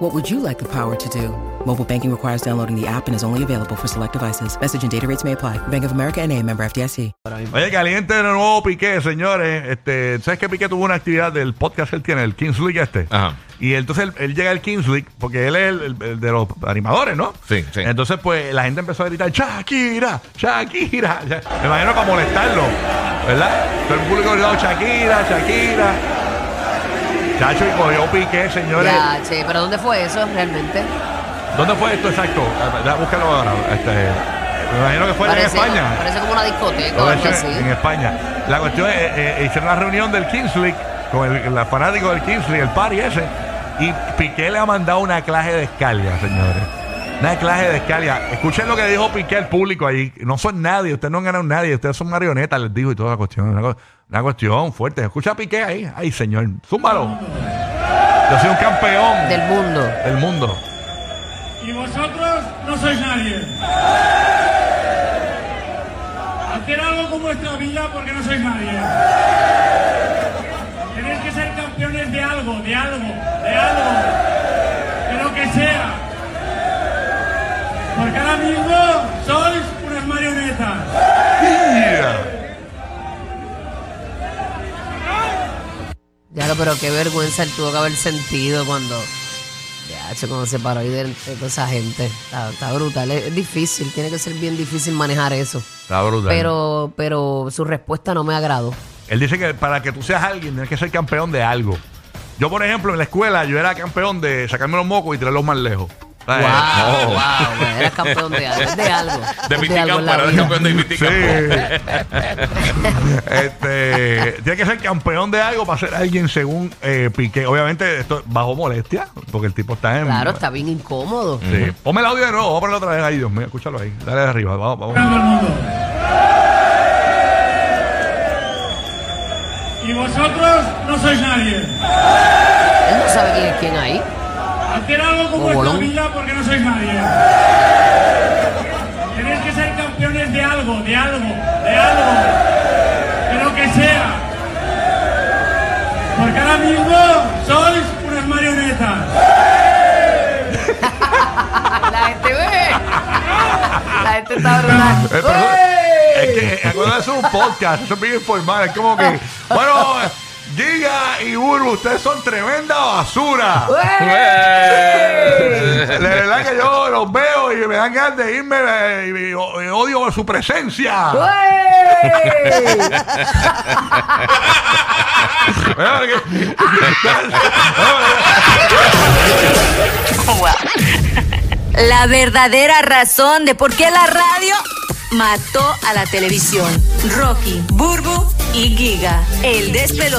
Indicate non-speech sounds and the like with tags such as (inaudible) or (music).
What would you like the power to do? Mobile banking requires downloading the app and is only available for select devices. Message and data rates may apply. Bank of America and a member FDIC. Oye, caliente de nuevo Piqué, señores. Este, ¿Sabes que Piqué tuvo una actividad del podcast que él tiene, el Kings League este? Ajá. Y entonces él, él llega al Kings League porque él es el, el- el de los animadores, ¿no? Sí, sí. Entonces, pues la gente empezó a gritar: Shakira, Shakira. Ya- Me imagino que a molestarlo, ¿verdad? Todo el público gritó: Shakira, Shakira. Chacho, y cogió Piqué, señores. Ya, che, pero ¿dónde fue eso realmente? ¿Dónde fue esto exacto? Búscalo ahora. Este, me imagino que fue en España. parece como una discoteca o Lo algo hecho así. en España. La cuestión es, eh, eh, hicieron una reunión del Kings League con el, fanático del Kings League, el party ese, y Piqué le ha mandado una clase de escalia, señores. Una clase de escalia. Escuchen lo que dijo Piqué al público ahí. No son nadie, ustedes no han ganado nadie, ustedes son marionetas, les digo, y toda la cuestión. Una, una cuestión fuerte. Escucha a Piqué ahí. Ay, señor. Zúmbalo. Yo soy un campeón Del mundo. del mundo. Y vosotros no sois nadie. Hacer algo con vuestra vida porque no sois nadie. Tenéis que ser campeones de algo, de algo, de algo. De lo que sea. Porque ahora mismo sois unas marionetas. Ya lo, pero qué vergüenza él tuvo que haber sentido cuando. Ya, cuando se paró ahí de, de toda esa gente. Está, está brutal. Es, es difícil, tiene que ser bien difícil manejar eso. Está brutal. Pero, pero su respuesta no me agradó. Él dice que para que tú seas alguien tienes que ser campeón de algo. Yo, por ejemplo, en la escuela yo era campeón de sacarme los mocos y tirarlos más lejos. Wow. Oh. wow, eras campeón de algo. De algo. De el vida. campeón de Sí. Miticampo. (laughs) este, tiene que ser campeón de algo para ser alguien según eh, Piqué. Obviamente, esto bajo molestia, porque el tipo está en. Claro, está bien incómodo. Sí. Ponme el audio de nuevo, vamos a ponerlo otra vez ahí, Dios mío, escúchalo ahí. Dale de arriba, vamos, vamos. Todo el mundo. Y vosotros no sois nadie. Él no sabe quién es quién ahí. Hacer algo con vuestra bolón. vida porque no sois nadie. Tenéis que ser campeones de algo, de algo, de algo. De lo que sea. Porque ahora mismo sois unas marionetas. (laughs) La gente ve. La gente está brutal. Eh, pero es que, eh, es un podcast, eso es bien informal. Es como que, (laughs) bueno, Giga y Burbu, ustedes son tremenda basura. De verdad que yo los veo y me dan ganas de irme y, y- y odio su presencia. (laughs) La verdadera razón de por qué la radio mató a la televisión. Rocky, Burbu y Giga. El despelote.